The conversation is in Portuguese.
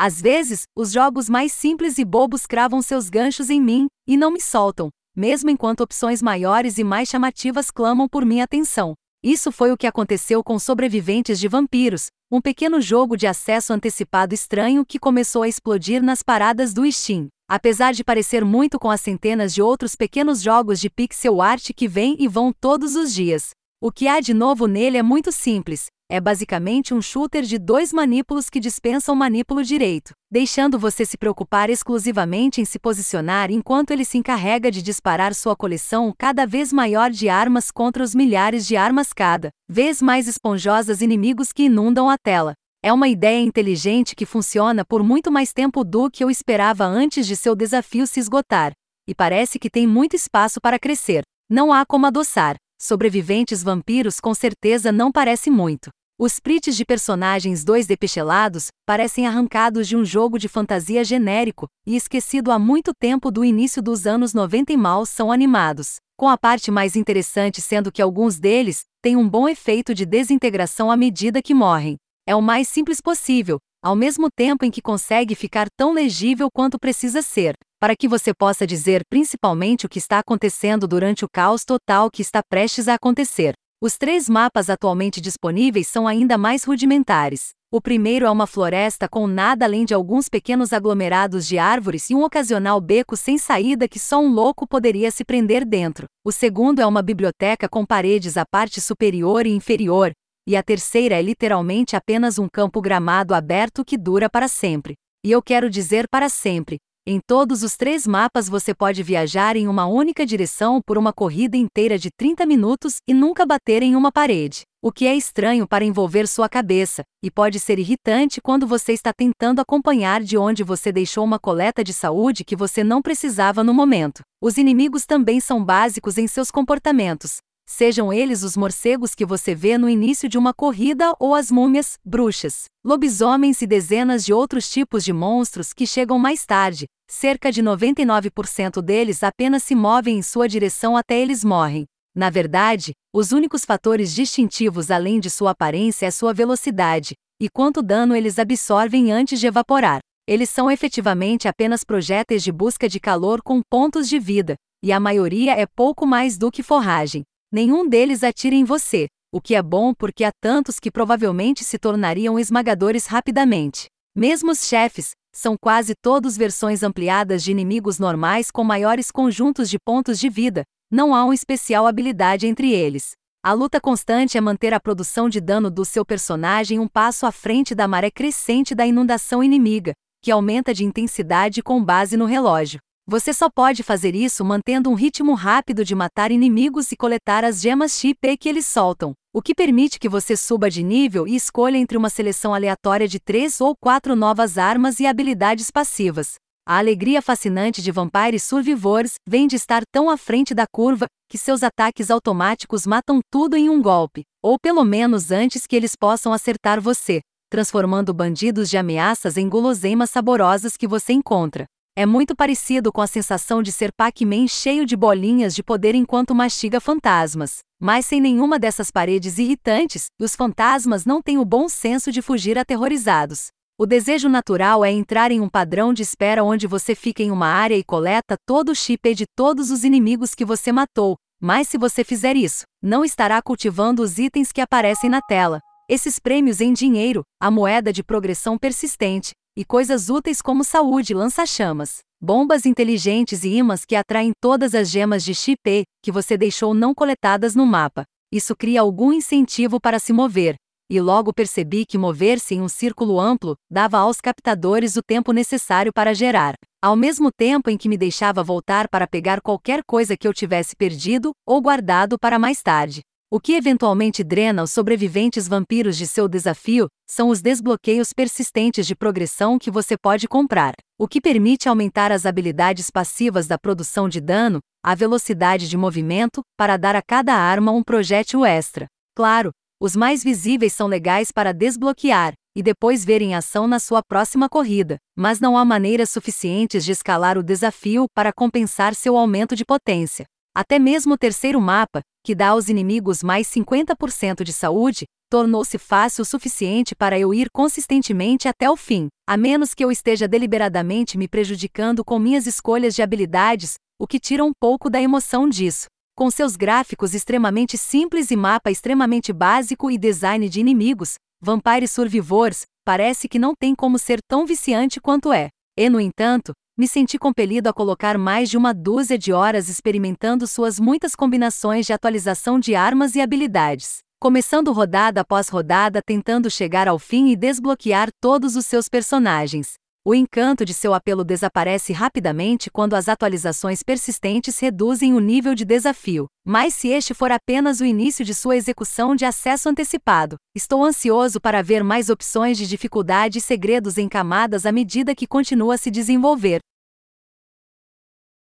Às vezes, os jogos mais simples e bobos cravam seus ganchos em mim, e não me soltam, mesmo enquanto opções maiores e mais chamativas clamam por minha atenção. Isso foi o que aconteceu com Sobreviventes de Vampiros, um pequeno jogo de acesso antecipado estranho que começou a explodir nas paradas do Steam. Apesar de parecer muito com as centenas de outros pequenos jogos de pixel art que vêm e vão todos os dias. O que há de novo nele é muito simples, é basicamente um shooter de dois manípulos que dispensam o manípulo direito, deixando você se preocupar exclusivamente em se posicionar enquanto ele se encarrega de disparar sua coleção cada vez maior de armas contra os milhares de armas cada vez mais esponjosas inimigos que inundam a tela. É uma ideia inteligente que funciona por muito mais tempo do que eu esperava antes de seu desafio se esgotar, e parece que tem muito espaço para crescer. Não há como adoçar. Sobreviventes vampiros com certeza não parece muito. Os prints de personagens 2D pixelados parecem arrancados de um jogo de fantasia genérico e esquecido há muito tempo do início dos anos 90 e mal são animados, com a parte mais interessante sendo que alguns deles têm um bom efeito de desintegração à medida que morrem. É o mais simples possível, ao mesmo tempo em que consegue ficar tão legível quanto precisa ser, para que você possa dizer principalmente o que está acontecendo durante o caos total que está prestes a acontecer. Os três mapas atualmente disponíveis são ainda mais rudimentares. O primeiro é uma floresta com nada além de alguns pequenos aglomerados de árvores e um ocasional beco sem saída que só um louco poderia se prender dentro. O segundo é uma biblioteca com paredes à parte superior e inferior. E a terceira é literalmente apenas um campo gramado aberto que dura para sempre. E eu quero dizer para sempre, em todos os três mapas você pode viajar em uma única direção por uma corrida inteira de 30 minutos e nunca bater em uma parede. O que é estranho para envolver sua cabeça, e pode ser irritante quando você está tentando acompanhar de onde você deixou uma coleta de saúde que você não precisava no momento. Os inimigos também são básicos em seus comportamentos, sejam eles os morcegos que você vê no início de uma corrida ou as múmias, bruxas, lobisomens e dezenas de outros tipos de monstros que chegam mais tarde. Cerca de 99% deles apenas se movem em sua direção até eles morrem. Na verdade, os únicos fatores distintivos além de sua aparência é sua velocidade e quanto dano eles absorvem antes de evaporar. Eles são efetivamente apenas projéteis de busca de calor com pontos de vida, e a maioria é pouco mais do que forragem. Nenhum deles atira em você, o que é bom porque há tantos que provavelmente se tornariam esmagadores rapidamente. Mesmo os chefes, são quase todos versões ampliadas de inimigos normais com maiores conjuntos de pontos de vida, não há uma especial habilidade entre eles. A luta constante é manter a produção de dano do seu personagem um passo à frente da maré crescente da inundação inimiga, que aumenta de intensidade com base no relógio. Você só pode fazer isso mantendo um ritmo rápido de matar inimigos e coletar as gemas chip que eles soltam, o que permite que você suba de nível e escolha entre uma seleção aleatória de três ou quatro novas armas e habilidades passivas. A alegria fascinante de Vampire Survivors vem de estar tão à frente da curva que seus ataques automáticos matam tudo em um golpe, ou pelo menos antes que eles possam acertar você, transformando bandidos de ameaças em guloseimas saborosas que você encontra. É muito parecido com a sensação de ser Pac-Man cheio de bolinhas de poder enquanto mastiga fantasmas. Mas sem nenhuma dessas paredes irritantes, os fantasmas não têm o bom senso de fugir aterrorizados. O desejo natural é entrar em um padrão de espera onde você fica em uma área e coleta todo o chip de todos os inimigos que você matou, mas se você fizer isso, não estará cultivando os itens que aparecem na tela. Esses prêmios em dinheiro, a moeda de progressão persistente, e coisas úteis como saúde lança-chamas, bombas inteligentes e imãs que atraem todas as gemas de chip que você deixou não coletadas no mapa. Isso cria algum incentivo para se mover, e logo percebi que mover-se em um círculo amplo dava aos captadores o tempo necessário para gerar, ao mesmo tempo em que me deixava voltar para pegar qualquer coisa que eu tivesse perdido ou guardado para mais tarde. O que eventualmente drena os sobreviventes vampiros de seu desafio são os desbloqueios persistentes de progressão que você pode comprar, o que permite aumentar as habilidades passivas da produção de dano, a velocidade de movimento, para dar a cada arma um projétil extra. Claro, os mais visíveis são legais para desbloquear e depois ver em ação na sua próxima corrida, mas não há maneiras suficientes de escalar o desafio para compensar seu aumento de potência. Até mesmo o terceiro mapa, que dá aos inimigos mais 50% de saúde, tornou-se fácil o suficiente para eu ir consistentemente até o fim, a menos que eu esteja deliberadamente me prejudicando com minhas escolhas de habilidades, o que tira um pouco da emoção disso. Com seus gráficos extremamente simples e mapa extremamente básico e design de inimigos, Vampire Survivors parece que não tem como ser tão viciante quanto é. E, no entanto, me senti compelido a colocar mais de uma dúzia de horas experimentando suas muitas combinações de atualização de armas e habilidades começando rodada após rodada tentando chegar ao fim e desbloquear todos os seus personagens. O encanto de seu apelo desaparece rapidamente quando as atualizações persistentes reduzem o nível de desafio, mas se este for apenas o início de sua execução de acesso antecipado, estou ansioso para ver mais opções de dificuldade e segredos em camadas à medida que continua a se desenvolver.